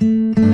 Mm-hmm.